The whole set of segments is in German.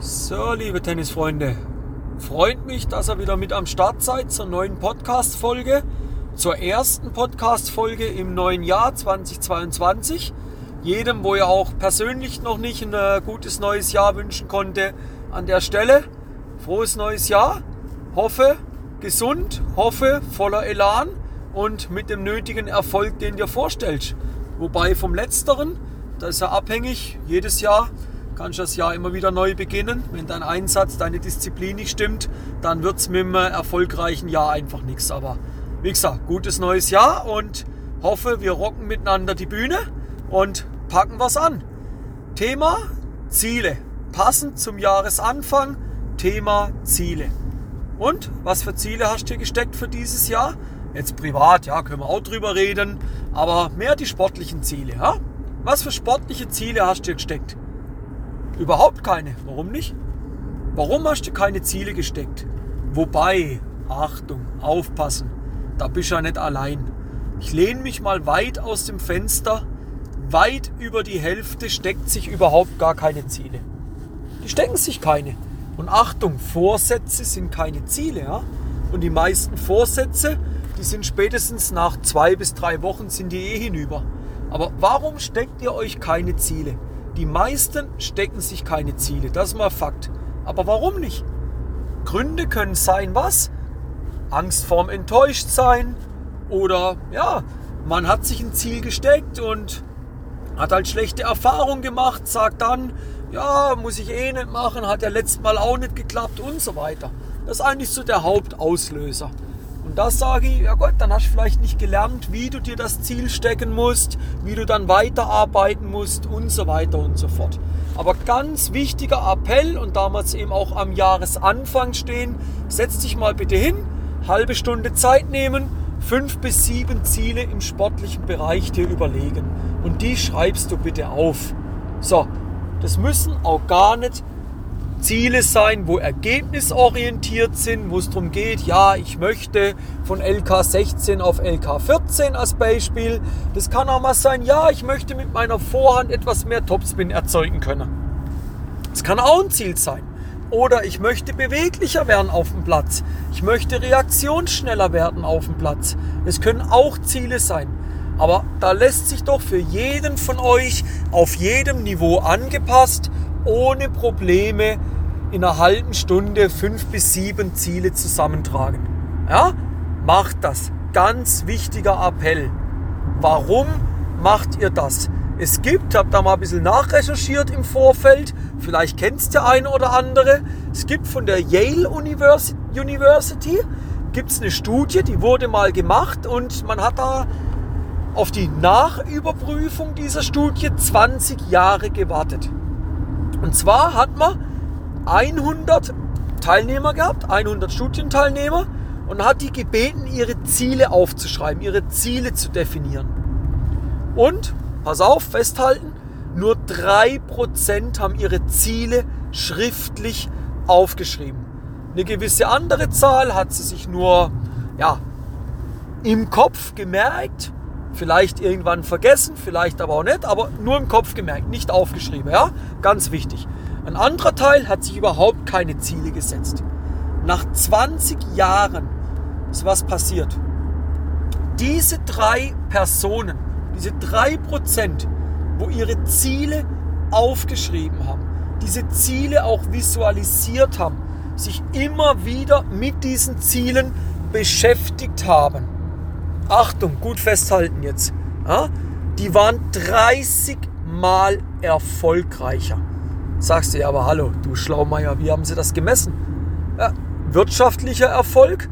So, liebe Tennisfreunde, freut mich, dass ihr wieder mit am Start seid zur neuen Podcast-Folge, zur ersten Podcast-Folge im neuen Jahr 2022. Jedem, wo ihr auch persönlich noch nicht ein äh, gutes neues Jahr wünschen konnte, an der Stelle frohes neues Jahr. Hoffe gesund, hoffe voller Elan und mit dem nötigen Erfolg, den dir vorstellst. Wobei vom letzteren, da ist er abhängig, jedes Jahr kannst du das Jahr immer wieder neu beginnen. Wenn dein Einsatz, deine Disziplin nicht stimmt, dann wird es mit einem erfolgreichen Jahr einfach nichts. Aber wie gesagt, gutes neues Jahr und hoffe, wir rocken miteinander die Bühne und packen was an. Thema Ziele. Passend zum Jahresanfang, Thema Ziele. Und was für Ziele hast du dir gesteckt für dieses Jahr? Jetzt privat, ja, können wir auch drüber reden, aber mehr die sportlichen Ziele. Ja? Was für sportliche Ziele hast du dir gesteckt? Überhaupt keine. Warum nicht? Warum hast du keine Ziele gesteckt? Wobei, Achtung, aufpassen, da bist du ja nicht allein. Ich lehne mich mal weit aus dem Fenster. Weit über die Hälfte steckt sich überhaupt gar keine Ziele. Die stecken sich keine. Und Achtung, Vorsätze sind keine Ziele. Ja? Und die meisten Vorsätze, die sind spätestens nach zwei bis drei Wochen sind die eh hinüber. Aber warum steckt ihr euch keine Ziele? Die meisten stecken sich keine Ziele, das ist mal Fakt. Aber warum nicht? Gründe können sein, was? Angst vorm Enttäuschtsein oder ja, man hat sich ein Ziel gesteckt und hat halt schlechte Erfahrungen gemacht, sagt dann, ja, muss ich eh nicht machen, hat ja letztes Mal auch nicht geklappt und so weiter. Das ist eigentlich so der Hauptauslöser. Und das sage ich, ja Gott, dann hast du vielleicht nicht gelernt, wie du dir das Ziel stecken musst, wie du dann weiterarbeiten musst und so weiter und so fort. Aber ganz wichtiger Appell und damals eben auch am Jahresanfang stehen, setz dich mal bitte hin, halbe Stunde Zeit nehmen, fünf bis sieben Ziele im sportlichen Bereich dir überlegen. Und die schreibst du bitte auf. So, das müssen auch gar nicht Ziele sein, wo ergebnisorientiert sind, wo es darum geht, ja, ich möchte von LK 16 auf LK 14 als Beispiel. Das kann auch mal sein, ja, ich möchte mit meiner Vorhand etwas mehr Topspin erzeugen können. Das kann auch ein Ziel sein. Oder ich möchte beweglicher werden auf dem Platz. Ich möchte reaktionsschneller werden auf dem Platz. Es können auch Ziele sein. Aber da lässt sich doch für jeden von euch auf jedem Niveau angepasst, ohne Probleme in einer halben Stunde fünf bis sieben Ziele zusammentragen. Ja, macht das. Ganz wichtiger Appell. Warum macht ihr das? Es gibt, habe da mal ein bisschen nachrecherchiert im Vorfeld, vielleicht kennst der eine oder andere, es gibt von der Yale University, gibt es eine Studie, die wurde mal gemacht und man hat da auf die Nachüberprüfung dieser Studie 20 Jahre gewartet. Und zwar hat man 100 Teilnehmer gehabt, 100 Studienteilnehmer und hat die gebeten, ihre Ziele aufzuschreiben, ihre Ziele zu definieren. Und, pass auf, festhalten, nur 3% haben ihre Ziele schriftlich aufgeschrieben. Eine gewisse andere Zahl hat sie sich nur ja, im Kopf gemerkt, vielleicht irgendwann vergessen, vielleicht aber auch nicht, aber nur im Kopf gemerkt, nicht aufgeschrieben. Ja? Ganz wichtig. Ein anderer Teil hat sich überhaupt keine Ziele gesetzt. Nach 20 Jahren ist was passiert. Diese drei Personen, diese drei Prozent, wo ihre Ziele aufgeschrieben haben, diese Ziele auch visualisiert haben, sich immer wieder mit diesen Zielen beschäftigt haben. Achtung, gut festhalten jetzt. Ja? Die waren 30 Mal erfolgreicher. Sagst du ja, aber hallo, du Schlaumeier, wie haben sie das gemessen? Ja, wirtschaftlicher Erfolg,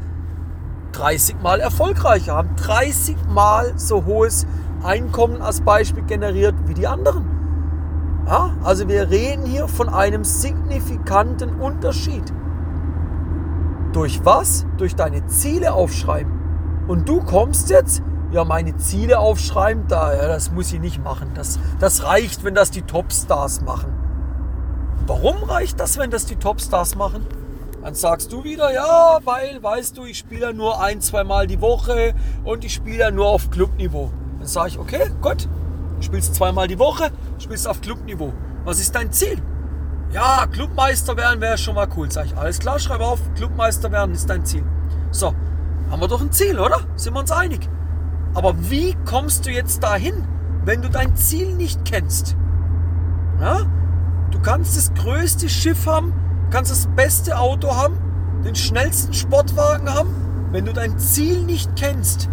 30 Mal erfolgreicher, haben 30 Mal so hohes Einkommen als Beispiel generiert wie die anderen. Ja, also wir reden hier von einem signifikanten Unterschied. Durch was? Durch deine Ziele aufschreiben. Und du kommst jetzt, ja, meine Ziele aufschreiben, da, ja, das muss ich nicht machen. Das, das reicht, wenn das die Topstars machen. Warum reicht das, wenn das die Topstars machen? Dann sagst du wieder, ja, weil, weißt du, ich spiele ja nur ein, zwei Mal die Woche und ich spiele ja nur auf Clubniveau. Dann sage ich, okay, gut, du spielst zweimal die Woche, spielst auf Clubniveau. Was ist dein Ziel? Ja, Clubmeister werden wäre schon mal cool. Sag ich, alles klar, schreib auf, Clubmeister werden ist dein Ziel. So, haben wir doch ein Ziel, oder? Sind wir uns einig? Aber wie kommst du jetzt dahin, wenn du dein Ziel nicht kennst? Ja? Du kannst das größte Schiff haben, kannst das beste Auto haben, den schnellsten Sportwagen haben. Wenn du dein Ziel nicht kennst,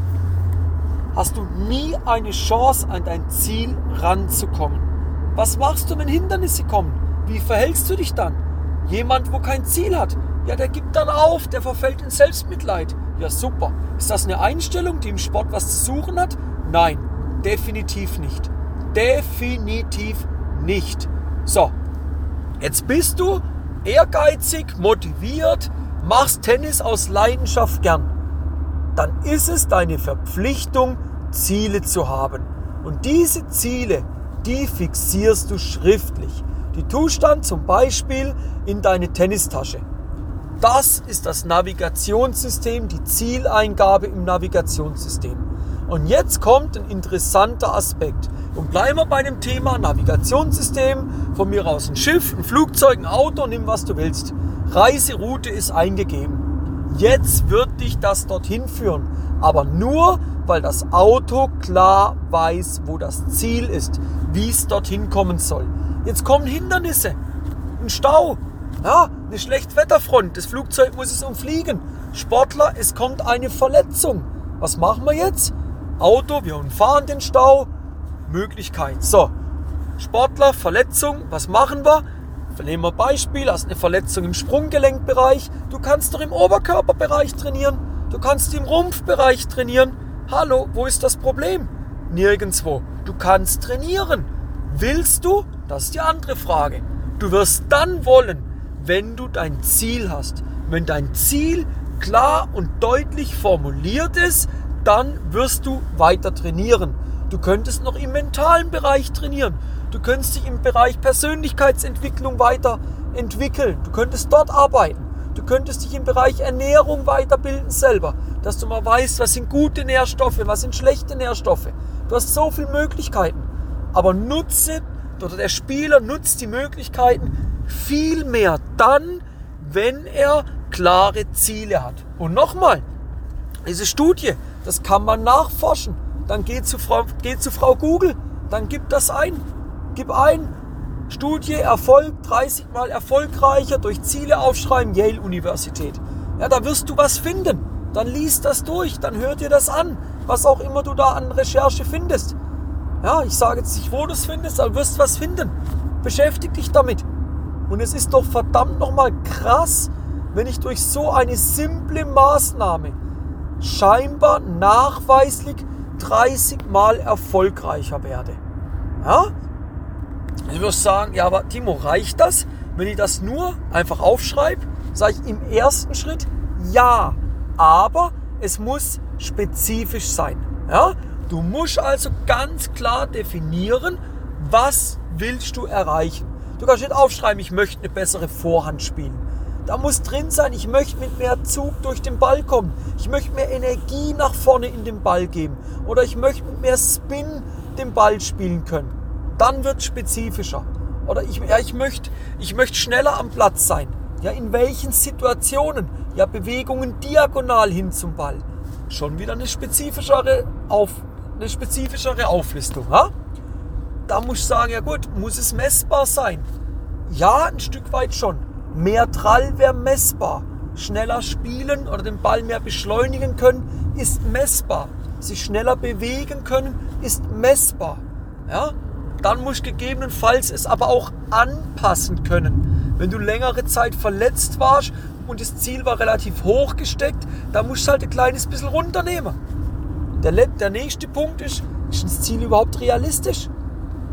hast du nie eine Chance, an dein Ziel ranzukommen. Was machst du, wenn Hindernisse kommen? Wie verhältst du dich dann? Jemand, wo kein Ziel hat, ja, der gibt dann auf, der verfällt in Selbstmitleid. Ja, super. Ist das eine Einstellung, die im Sport was zu suchen hat? Nein, definitiv nicht. Definitiv nicht. So, jetzt bist du ehrgeizig, motiviert, machst Tennis aus Leidenschaft gern. Dann ist es deine Verpflichtung, Ziele zu haben. Und diese Ziele, die fixierst du schriftlich. Die tust dann zum Beispiel in deine Tennistasche. Das ist das Navigationssystem, die Zieleingabe im Navigationssystem. Und jetzt kommt ein interessanter Aspekt. Und bleiben wir bei dem Thema Navigationssystem. Von mir aus ein Schiff, ein Flugzeug, ein Auto, nimm was du willst. Reiseroute ist eingegeben. Jetzt wird dich das dorthin führen. Aber nur, weil das Auto klar weiß, wo das Ziel ist, wie es dorthin kommen soll. Jetzt kommen Hindernisse. Ein Stau, ja, eine Schlechtwetterfront, das Flugzeug muss es umfliegen. Sportler, es kommt eine Verletzung. Was machen wir jetzt? Auto, wir umfahren den Stau. Möglichkeit. So, Sportler, Verletzung, was machen wir? Nehmen wir Beispiel, hast eine Verletzung im Sprunggelenkbereich. Du kannst doch im Oberkörperbereich trainieren. Du kannst im Rumpfbereich trainieren. Hallo, wo ist das Problem? Nirgendwo. Du kannst trainieren. Willst du? Das ist die andere Frage. Du wirst dann wollen, wenn du dein Ziel hast. Wenn dein Ziel klar und deutlich formuliert ist, dann wirst du weiter trainieren. Du könntest noch im mentalen Bereich trainieren. Du könntest dich im Bereich Persönlichkeitsentwicklung weiterentwickeln. Du könntest dort arbeiten. Du könntest dich im Bereich Ernährung weiterbilden selber, dass du mal weißt, was sind gute Nährstoffe, was sind schlechte Nährstoffe. Du hast so viele Möglichkeiten. Aber nutze, oder der Spieler nutzt die Möglichkeiten, viel mehr dann, wenn er klare Ziele hat. Und nochmal, diese Studie, das kann man nachforschen. Dann geht zu Frau, zu Frau Google, dann gib das ein. Gib ein, Studie, Erfolg, 30 Mal erfolgreicher durch Ziele aufschreiben, Yale Universität. Ja, da wirst du was finden. Dann liest das durch, dann hör dir das an, was auch immer du da an Recherche findest. Ja, ich sage jetzt nicht, wo du es findest, aber wirst was finden. Beschäftig dich damit. Und es ist doch verdammt nochmal krass, wenn ich durch so eine simple Maßnahme scheinbar nachweislich 30 Mal erfolgreicher werde. Ja? Ich würde sagen, ja, aber Timo, reicht das, wenn ich das nur einfach aufschreibe? Sage ich im ersten Schritt ja, aber es muss spezifisch sein. Ja? Du musst also ganz klar definieren, was willst du erreichen. Du kannst nicht aufschreiben, ich möchte eine bessere Vorhand spielen. Da muss drin sein, ich möchte mit mehr Zug durch den Ball kommen. Ich möchte mehr Energie nach vorne in den Ball geben. Oder ich möchte mit mehr Spin den Ball spielen können. Dann wird es spezifischer. Oder ich, ja, ich, möchte, ich möchte schneller am Platz sein. Ja, in welchen Situationen? Ja, Bewegungen diagonal hin zum Ball. Schon wieder eine spezifischere, Auf, eine spezifischere Auflistung. Ha? Da muss ich sagen, ja gut, muss es messbar sein? Ja, ein Stück weit schon. Mehr Trall wäre messbar. Schneller spielen oder den Ball mehr beschleunigen können, ist messbar. Sich schneller bewegen können, ist messbar. Ja? Dann muss ich gegebenenfalls es aber auch anpassen können. Wenn du längere Zeit verletzt warst und das Ziel war relativ hoch gesteckt, dann musst du halt ein kleines bisschen runternehmen. Der, der nächste Punkt ist, ist das Ziel überhaupt realistisch?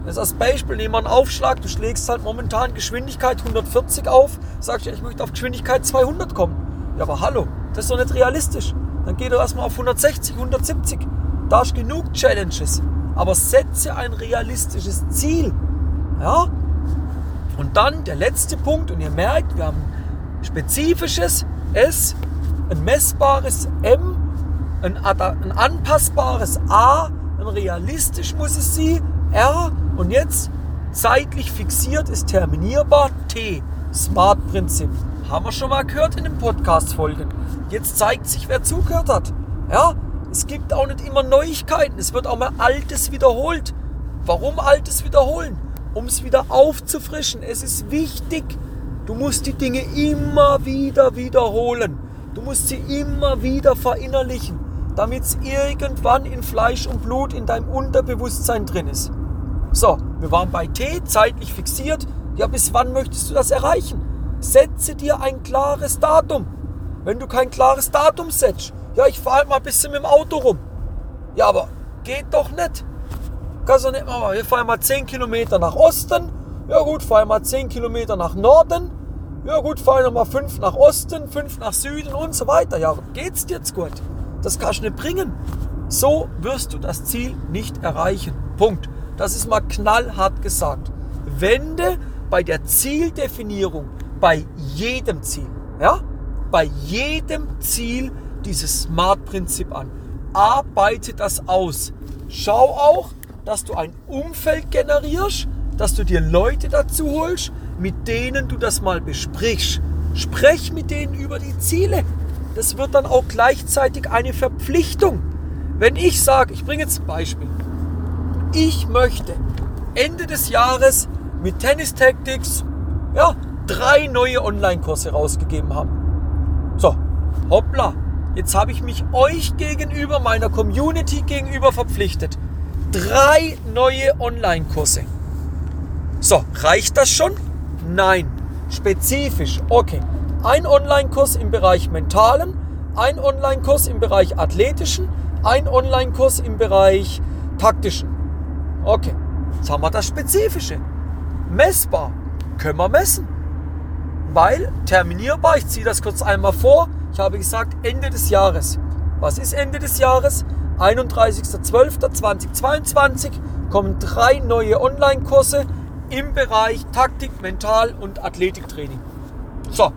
Das als Beispiel, nehmen wir einen Aufschlag, du schlägst halt momentan Geschwindigkeit 140 auf, sagst ja, ich möchte auf Geschwindigkeit 200 kommen. Ja, aber hallo, das ist doch nicht realistisch. Dann geh doch erstmal auf 160, 170. Da ist genug Challenges. Aber setze ein realistisches Ziel. Ja? Und dann der letzte Punkt, und ihr merkt, wir haben ein spezifisches S, ein messbares M, ein, ein anpassbares A, ein realistisch muss es sein, R und jetzt Zeitlich fixiert ist terminierbar. T. Smart-Prinzip. Haben wir schon mal gehört in den Podcast-Folgen. Jetzt zeigt sich, wer zugehört hat. Ja, es gibt auch nicht immer Neuigkeiten. Es wird auch mal Altes wiederholt. Warum Altes wiederholen? Um es wieder aufzufrischen. Es ist wichtig. Du musst die Dinge immer wieder wiederholen. Du musst sie immer wieder verinnerlichen, damit es irgendwann in Fleisch und Blut in deinem Unterbewusstsein drin ist. So, wir waren bei T, zeitlich fixiert. Ja, bis wann möchtest du das erreichen? Setze dir ein klares Datum. Wenn du kein klares Datum setzt, ja, ich fahre halt mal ein bisschen mit dem Auto rum. Ja, aber geht doch nicht. Kannst du nicht mal, wir fahren mal 10 Kilometer nach Osten. Ja gut, fahren mal 10 Kilometer nach Norden. Ja gut, fahren wir mal 5 nach Osten, 5 nach Süden und so weiter. Ja, geht's dir jetzt gut? Das kannst du nicht bringen. So wirst du das Ziel nicht erreichen. Punkt. Das ist mal knallhart gesagt. Wende bei der Zieldefinierung, bei jedem Ziel, ja, bei jedem Ziel dieses Smart-Prinzip an. Arbeite das aus. Schau auch, dass du ein Umfeld generierst, dass du dir Leute dazu holst, mit denen du das mal besprichst. Sprech mit denen über die Ziele. Das wird dann auch gleichzeitig eine Verpflichtung. Wenn ich sage, ich bringe jetzt ein Beispiel. Ich möchte Ende des Jahres mit Tennis Tactics ja, drei neue Online-Kurse rausgegeben haben. So, hoppla, jetzt habe ich mich euch gegenüber, meiner Community gegenüber verpflichtet. Drei neue Online-Kurse. So, reicht das schon? Nein. Spezifisch. Okay. Ein Online-Kurs im Bereich Mentalen, ein Online-Kurs im Bereich Athletischen, ein Online-Kurs im Bereich Taktischen. Okay. Jetzt haben wir das Spezifische. Messbar. Können wir messen. Weil terminierbar, ich ziehe das kurz einmal vor, ich habe gesagt Ende des Jahres. Was ist Ende des Jahres? 31.12.2022 kommen drei neue Online-Kurse im Bereich Taktik, Mental und Athletiktraining. So,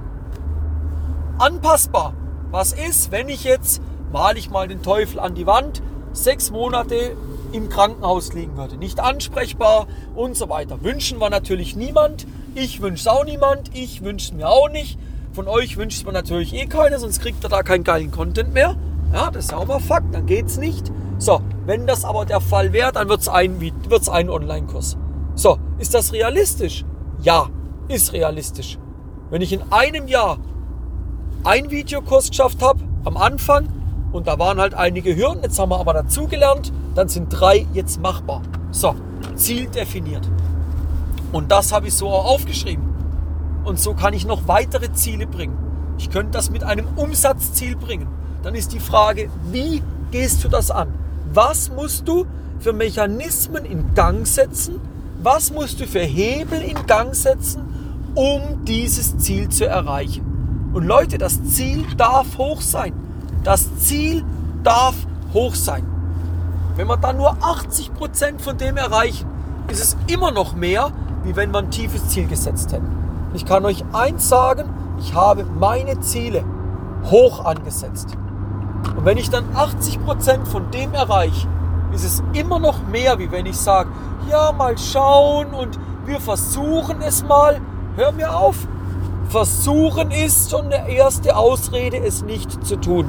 anpassbar. Was ist, wenn ich jetzt, male ich mal den Teufel an die Wand, sechs Monate im Krankenhaus liegen würde? Nicht ansprechbar und so weiter. Wünschen wir natürlich niemand. Ich wünsche es auch niemand. Ich wünsche es mir auch nicht. Von euch wünscht man natürlich eh keine, sonst kriegt ihr da keinen geilen Content mehr. Ja, das ist ja auch mal Fakt, dann geht's nicht. So, wenn das aber der Fall wäre, dann wird es ein, wird's ein Online-Kurs. So, ist das realistisch? Ja, ist realistisch. Wenn ich in einem Jahr einen Videokurs geschafft habe, am Anfang, und da waren halt einige Hürden, jetzt haben wir aber dazugelernt, dann sind drei jetzt machbar. So, Ziel definiert. Und das habe ich so auch aufgeschrieben. Und so kann ich noch weitere Ziele bringen. Ich könnte das mit einem Umsatzziel bringen. Dann ist die Frage, wie gehst du das an? Was musst du für Mechanismen in Gang setzen, was musst du für Hebel in Gang setzen, um dieses Ziel zu erreichen? Und Leute, das Ziel darf hoch sein. Das Ziel darf hoch sein. Wenn wir dann nur 80% von dem erreichen, ist es immer noch mehr, wie wenn wir ein tiefes Ziel gesetzt hätten. Ich kann euch eins sagen, ich habe meine Ziele hoch angesetzt. Und wenn ich dann 80% von dem erreiche, ist es immer noch mehr, wie wenn ich sage, ja, mal schauen und wir versuchen es mal. Hör mir auf. Versuchen ist schon eine erste Ausrede, es nicht zu tun.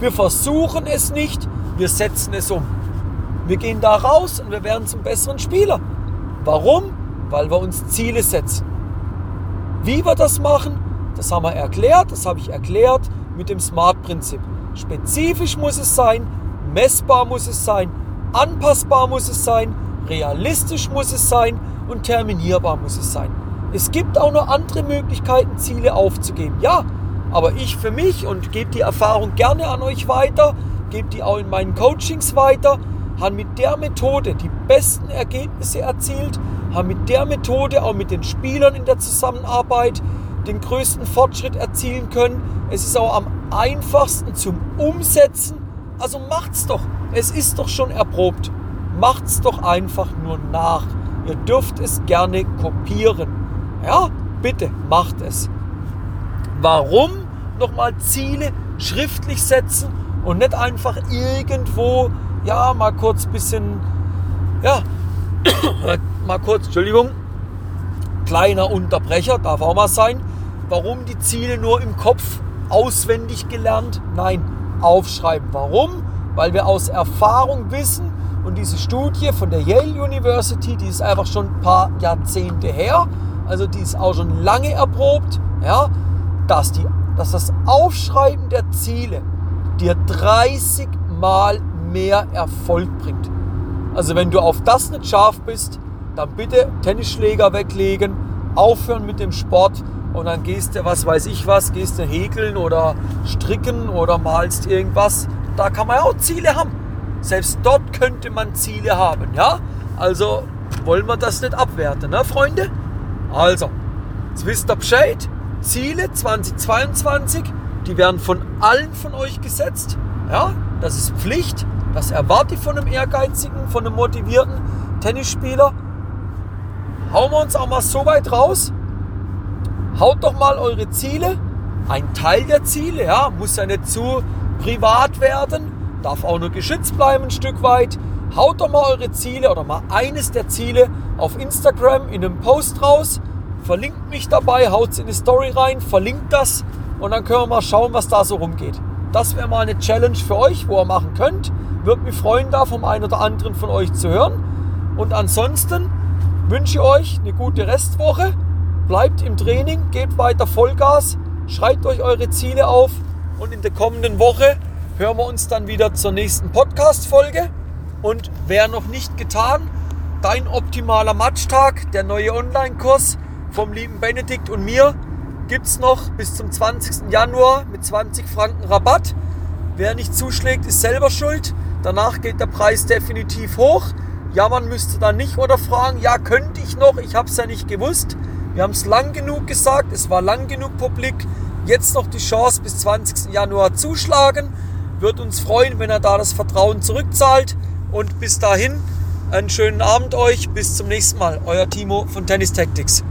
Wir versuchen es nicht, wir setzen es um. Wir gehen da raus und wir werden zum besseren Spieler. Warum? Weil wir uns Ziele setzen. Wie wir das machen, das haben wir erklärt, das habe ich erklärt mit dem SMART-Prinzip. Spezifisch muss es sein, messbar muss es sein, anpassbar muss es sein, realistisch muss es sein und terminierbar muss es sein. Es gibt auch noch andere Möglichkeiten, Ziele aufzugeben. Ja, aber ich für mich und gebe die Erfahrung gerne an euch weiter, gebe die auch in meinen Coachings weiter, haben mit der Methode die besten Ergebnisse erzielt, haben mit der Methode auch mit den Spielern in der Zusammenarbeit den größten Fortschritt erzielen können. Es ist auch am einfachsten zum Umsetzen. Also macht's doch. Es ist doch schon erprobt. Macht's doch einfach nur nach. Ihr dürft es gerne kopieren. Ja, bitte macht es. Warum nochmal Ziele schriftlich setzen und nicht einfach irgendwo, ja, mal kurz ein bisschen, ja, mal kurz, Entschuldigung, kleiner Unterbrecher, darf auch mal sein. Warum die Ziele nur im Kopf auswendig gelernt? Nein, aufschreiben. Warum? Weil wir aus Erfahrung wissen, und diese Studie von der Yale University, die ist einfach schon ein paar Jahrzehnte her, also die ist auch schon lange erprobt, ja, dass, die, dass das Aufschreiben der Ziele dir 30 Mal mehr Erfolg bringt. Also wenn du auf das nicht scharf bist, dann bitte Tennisschläger weglegen, aufhören mit dem Sport und dann gehst du, was weiß ich was, gehst du häkeln oder stricken oder malst irgendwas. Da kann man ja auch Ziele haben. Selbst dort könnte man Ziele haben, ja? Also wollen wir das nicht abwerten, ne, Freunde? Also, jetzt wisst ihr Bescheid. Ziele 2022, die werden von allen von euch gesetzt. Ja, das ist Pflicht. Das erwarte ich von einem ehrgeizigen, von einem motivierten Tennisspieler. Hauen wir uns auch mal so weit raus. Haut doch mal eure Ziele. Ein Teil der Ziele, ja, muss ja nicht zu privat werden, darf auch nur geschützt bleiben ein Stück weit. Haut doch mal eure Ziele oder mal eines der Ziele auf Instagram in einem Post raus. Verlinkt mich dabei, haut es in die Story rein, verlinkt das und dann können wir mal schauen, was da so rumgeht. Das wäre mal eine Challenge für euch, wo ihr machen könnt. Würde mich freuen, da vom einen oder anderen von euch zu hören. Und ansonsten wünsche ich euch eine gute Restwoche. Bleibt im Training, gebt weiter Vollgas, schreibt euch eure Ziele auf und in der kommenden Woche hören wir uns dann wieder zur nächsten Podcast-Folge. Und wer noch nicht getan, dein optimaler Matchtag, der neue Online-Kurs vom lieben Benedikt und mir, gibt es noch bis zum 20. Januar mit 20 Franken Rabatt. Wer nicht zuschlägt, ist selber schuld. Danach geht der Preis definitiv hoch. Jammern müsste dann nicht oder fragen, ja, könnte ich noch, ich habe es ja nicht gewusst. Wir haben es lang genug gesagt, es war lang genug publik. Jetzt noch die Chance bis 20. Januar zuschlagen. Wird uns freuen, wenn er da das Vertrauen zurückzahlt. Und bis dahin, einen schönen Abend euch. Bis zum nächsten Mal. Euer Timo von Tennis Tactics.